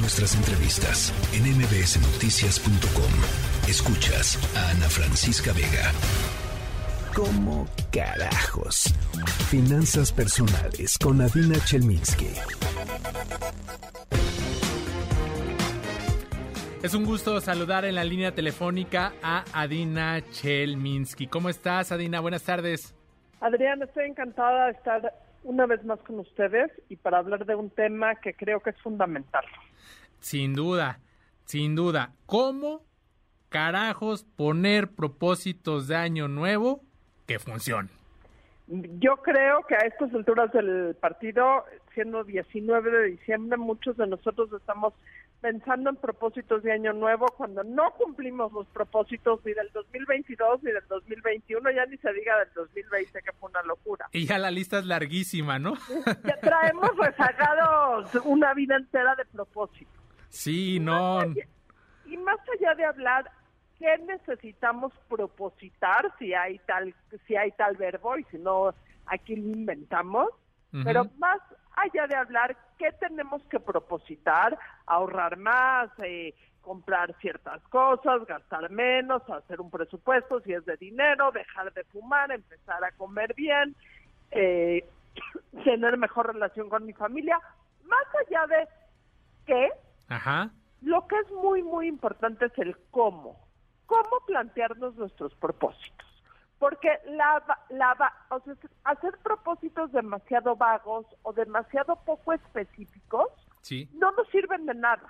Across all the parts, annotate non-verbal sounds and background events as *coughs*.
Nuestras entrevistas en mbsnoticias.com. Escuchas a Ana Francisca Vega. ¿Cómo carajos? Finanzas personales con Adina Chelminsky. Es un gusto saludar en la línea telefónica a Adina Chelminsky. ¿Cómo estás, Adina? Buenas tardes. Adrián, estoy encantada de estar una vez más con ustedes y para hablar de un tema que creo que es fundamental. Sin duda, sin duda. ¿Cómo carajos poner propósitos de año nuevo que funcionen? Yo creo que a estas alturas del partido, siendo 19 de diciembre, muchos de nosotros estamos pensando en propósitos de año nuevo cuando no cumplimos los propósitos ni del 2022 ni del 2021, ya ni se diga del 2020 que fue una locura. Y ya la lista es larguísima, ¿no? *laughs* Ya traemos rezagados una vida entera de propósitos. Sí, no. y más allá de hablar qué necesitamos propositar si hay tal si hay tal verbo y si no aquí lo inventamos, pero más allá de hablar qué tenemos que propositar, ahorrar más, eh, comprar ciertas cosas, gastar menos, hacer un presupuesto si es de dinero, dejar de fumar, empezar a comer bien, eh, *coughs* tener mejor relación con mi familia, más allá de qué, Ajá. lo que es muy, muy importante es el cómo. ¿Cómo plantearnos nuestros propósitos? Porque la, la, o sea, hacer propósitos demasiado vagos o demasiado poco específicos sí. no nos sirven de nada.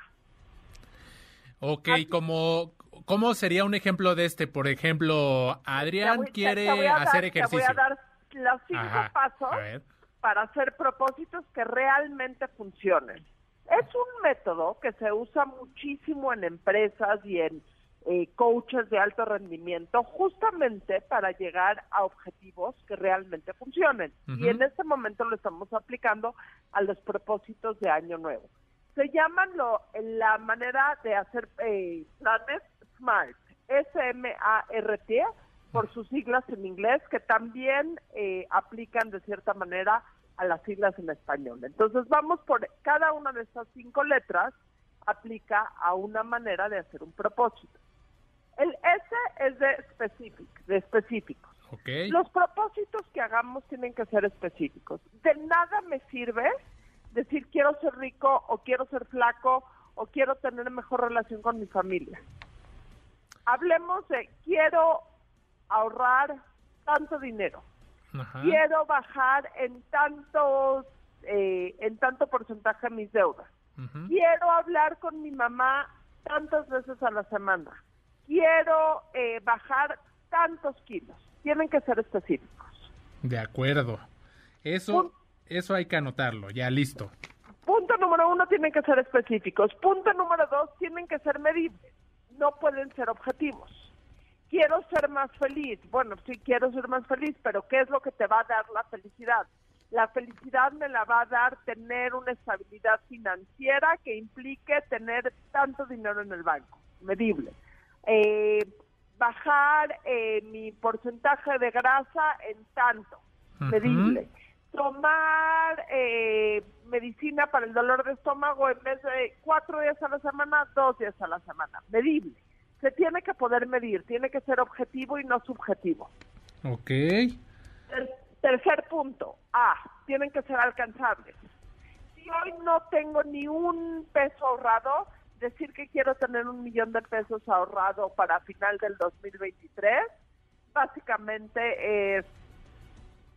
Ok, como, ¿cómo sería un ejemplo de este? Por ejemplo, Adrián quiere hacer ejercicio. Te voy a dar los cinco pasos para hacer propósitos que realmente funcionen. Es un método que se usa muchísimo en empresas y en eh, coaches de alto rendimiento justamente para llegar a objetivos que realmente funcionen. Y en este momento lo estamos aplicando a los propósitos de Año Nuevo. Se llaman lo, la manera de hacer eh, planes SMART, S-M-A-R-T, por sus siglas en inglés, que también eh, aplican de cierta manera a las siglas en español. Entonces vamos por cada una de estas cinco letras aplica a una manera de hacer un propósito. El S es de specific, de específicos. Okay. Los propósitos que hagamos tienen que ser específicos. De nada me sirve decir quiero ser rico o quiero ser flaco o quiero tener mejor relación con mi familia. Hablemos de quiero ahorrar tanto dinero. Ajá. Quiero bajar en tantos eh, en tanto porcentaje mis deudas. Quiero hablar con mi mamá tantas veces a la semana. Quiero eh, bajar tantos kilos. Tienen que ser específicos. De acuerdo. Eso, eso hay que anotarlo, ya listo. Punto número uno, tienen que ser específicos. Punto número dos, tienen que ser medibles. No pueden ser objetivos. Quiero ser más feliz. Bueno, sí quiero ser más feliz, pero ¿qué es lo que te va a dar la felicidad? La felicidad me la va a dar tener una estabilidad financiera que implique tener tanto dinero en el banco, medible. Eh, bajar eh, mi porcentaje de grasa en tanto, medible. Tomar eh, medicina para el dolor de estómago en vez de cuatro días a la semana, dos días a la semana, medible. Se tiene que poder medir, tiene que ser objetivo y no subjetivo. Ok. Ter- tercer punto, A, tienen que ser alcanzables. Si hoy no tengo ni un peso ahorrado, decir que quiero tener un millón de pesos ahorrado para final del 2023, básicamente es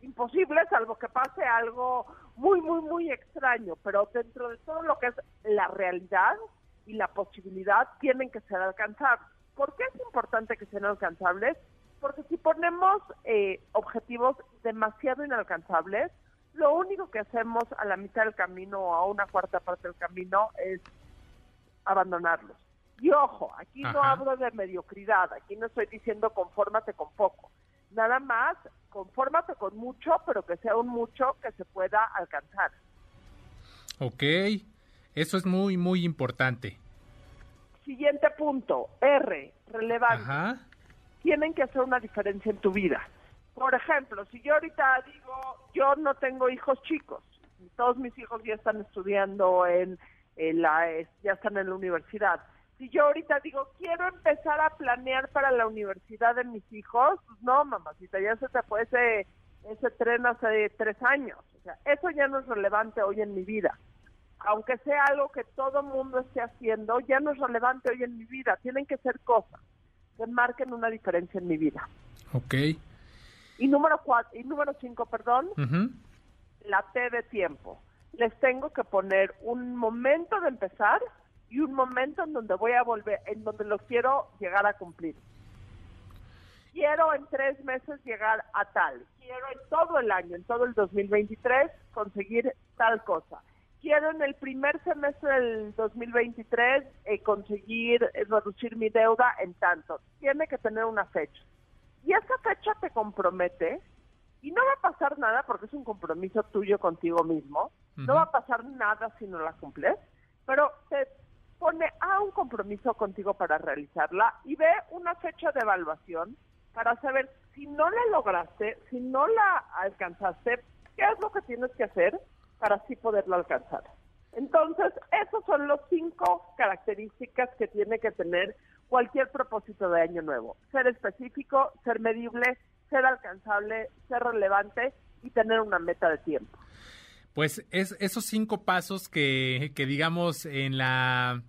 imposible, salvo que pase algo muy, muy, muy extraño, pero dentro de todo lo que es la realidad y la posibilidad, tienen que ser alcanzables. ¿Por qué es importante que sean alcanzables? Porque si ponemos eh, objetivos demasiado inalcanzables, lo único que hacemos a la mitad del camino o a una cuarta parte del camino es abandonarlos. Y ojo, aquí no hablo de mediocridad, aquí no estoy diciendo confórmate con poco. Nada más, confórmate con mucho, pero que sea un mucho que se pueda alcanzar. Ok. Eso es muy, muy importante. Siguiente punto, R, relevante. Ajá. Tienen que hacer una diferencia en tu vida. Por ejemplo, si yo ahorita digo, yo no tengo hijos chicos, todos mis hijos ya están estudiando en eh, la, ya están en la universidad. Si yo ahorita digo, quiero empezar a planear para la universidad de mis hijos, pues no, mamacita, ya se te fue ese, ese tren hace tres años. O sea, eso ya no es relevante hoy en mi vida. Aunque sea algo que todo mundo esté haciendo, ya no es relevante hoy en mi vida. Tienen que ser cosas que marquen una diferencia en mi vida. Ok. Y número cuatro, y número cinco, perdón, la T de tiempo. Les tengo que poner un momento de empezar y un momento en donde voy a volver, en donde lo quiero llegar a cumplir. Quiero en tres meses llegar a tal. Quiero en todo el año, en todo el 2023, conseguir tal cosa. Quiero en el primer semestre del 2023 eh, conseguir eh, reducir mi deuda en tanto. Tiene que tener una fecha y esa fecha te compromete y no va a pasar nada porque es un compromiso tuyo contigo mismo, no va a pasar nada si no la cumples, pero te pone a un compromiso contigo para realizarla y ve una fecha de evaluación para saber si no la lograste, si no la alcanzaste, qué es lo que tienes que hacer para así poderla alcanzar. Entonces, esas son las cinco características que tiene que tener cualquier propósito de año nuevo. Ser específico, ser medible, ser alcanzable, ser relevante y tener una meta de tiempo. Pues es esos cinco pasos que, que digamos en la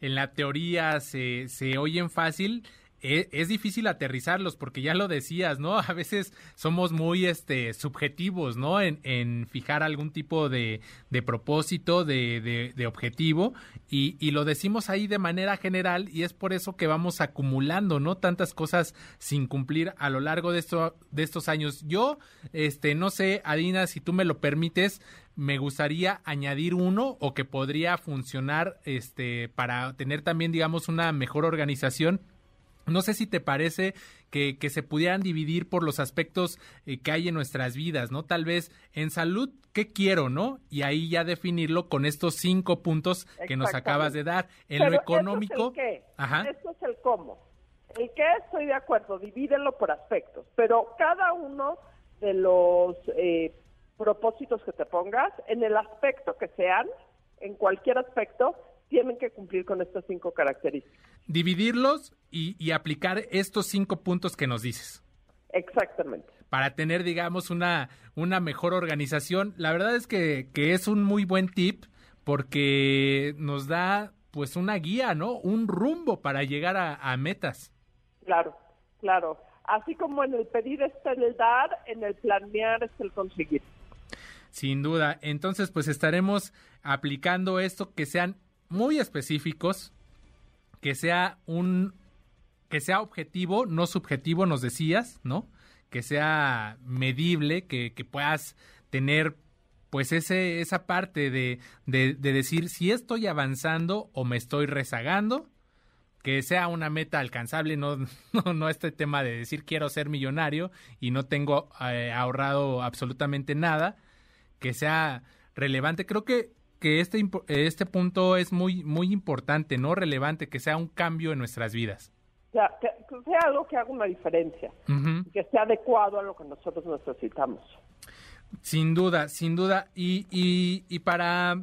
en la teoría se, se oyen fácil, e, es, difícil aterrizarlos porque ya lo decías, ¿no? *laughs* A veces somos muy este, subjetivos, ¿no? En, en fijar algún tipo de, de propósito, de, de, objetivo y, y, lo decimos ahí de manera general y es por eso que vamos acumulando, ¿no? Tantas cosas sin cumplir a lo largo de, esto, de estos años. Yo, este, no sé, Adina, si tú me lo permites, me gustaría añadir uno o que podría funcionar este, para tener también, digamos, una mejor organización no sé si te parece que, se pudieran dividir por los aspectos eh, que hay en nuestras vidas, ¿no? Tal vez en salud, ¿qué quiero, no? Y ahí ya definirlo con estos cinco puntos que nos acabas de dar. En lo económico. Eso es el qué. Ajá. Esto es el cómo. El qué estoy de acuerdo, divídelo por aspectos, pero cada uno de los eh, propósitos que te pongas, en el aspecto que sean, en cualquier aspecto, tienen que cumplir con estas cinco características. Dividirlos y, aplicar estos cinco puntos que nos dices. Exactamente. Para tener, digamos, una, una mejor organización. La verdad es que, que es un muy buen tip porque nos da pues una guía, ¿no? Un rumbo para llegar a, metas. Claro, claro. Así como en el pedir está el dar, en el planear es el conseguir. Sin duda. Entonces, pues estaremos aplicando esto, que sean muy específicos, que sea un que sea objetivo, no subjetivo, nos decías, ¿no? Que sea medible, que, que puedas tener pues ese, esa parte de, de, decir si estoy avanzando o me estoy rezagando, que sea una meta alcanzable, no, *laughs* no, no este tema de decir quiero ser millonario y no tengo eh, ahorrado absolutamente nada, que sea relevante. Creo que que este, este punto es muy, muy importante, ¿no? Relevante, que sea un cambio en nuestras vidas. que, sea algo que haga una diferencia, que sea adecuado a lo que nosotros necesitamos. Sin duda, sin duda. Y, y, y para,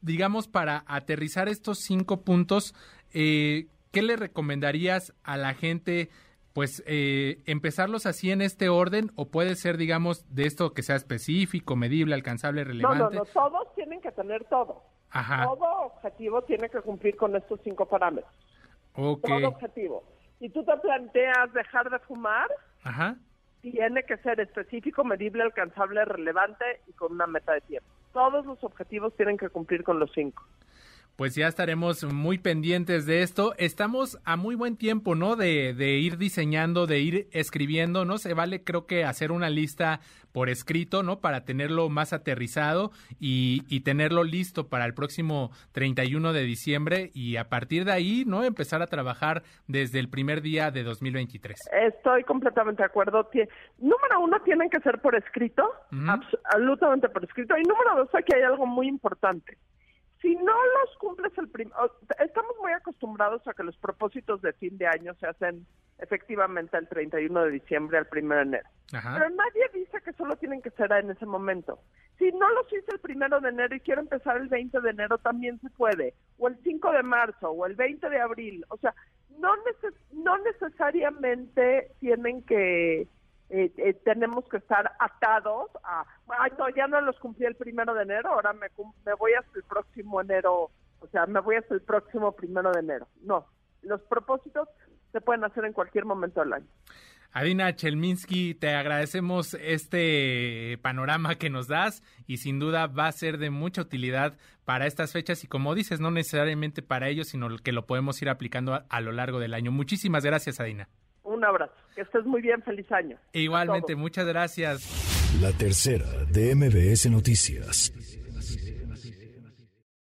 digamos, para aterrizar estos cinco puntos, eh, ¿qué le recomendarías a la gente? pues eh, empezarlos así en este orden o puede ser, digamos, de esto que sea específico, medible, alcanzable, relevante. No, no, no, todos tienen que tener todo. Ajá. Todo objetivo tiene que cumplir con estos cinco parámetros. Okay. Todo objetivo. Si tú te planteas dejar de fumar, Ajá. tiene que ser específico, medible, alcanzable, relevante y con una meta de tiempo. Todos los objetivos tienen que cumplir con los cinco pues ya estaremos muy pendientes de esto. Estamos a muy buen tiempo, ¿no? De, de, ir diseñando, de ir escribiendo, ¿no? Se vale, creo que, hacer una lista por escrito, ¿no? Para tenerlo más aterrizado y, y tenerlo listo para el próximo 31 de diciembre y a partir de ahí, ¿no? Empezar a trabajar desde el primer día de 2023. Estoy completamente de acuerdo. Número uno, tienen que ser por escrito, absolutamente por escrito. Y número dos, aquí hay algo muy importante si no cumples el primer, estamos muy acostumbrados a que los propósitos de fin de año se hacen efectivamente el 31 de diciembre al 1 de enero. Pero nadie dice que solo tienen que ser en ese momento. Si no los hice el 1 de enero y quiero empezar el 20 de enero, también se puede. O el 5 de marzo, o el 20 de abril. O sea, no, no necesariamente tienen que eh, eh, tenemos que estar atados a, ay, no, ya no los cumplí el primero de enero, ahora me, me voy hasta el próximo enero, o sea, me voy hasta el próximo primero de enero. No, los propósitos se pueden hacer en cualquier momento del año. Adina Chelminsky, te agradecemos este panorama que nos das y sin duda va a ser de mucha utilidad para estas fechas y como dices, no necesariamente para ellos, sino que lo podemos ir aplicando a lo largo del año. Muchísimas gracias, Adina. Un abrazo. Que estés muy bien. Feliz año. Igualmente, muchas gracias. La tercera de MBS Noticias.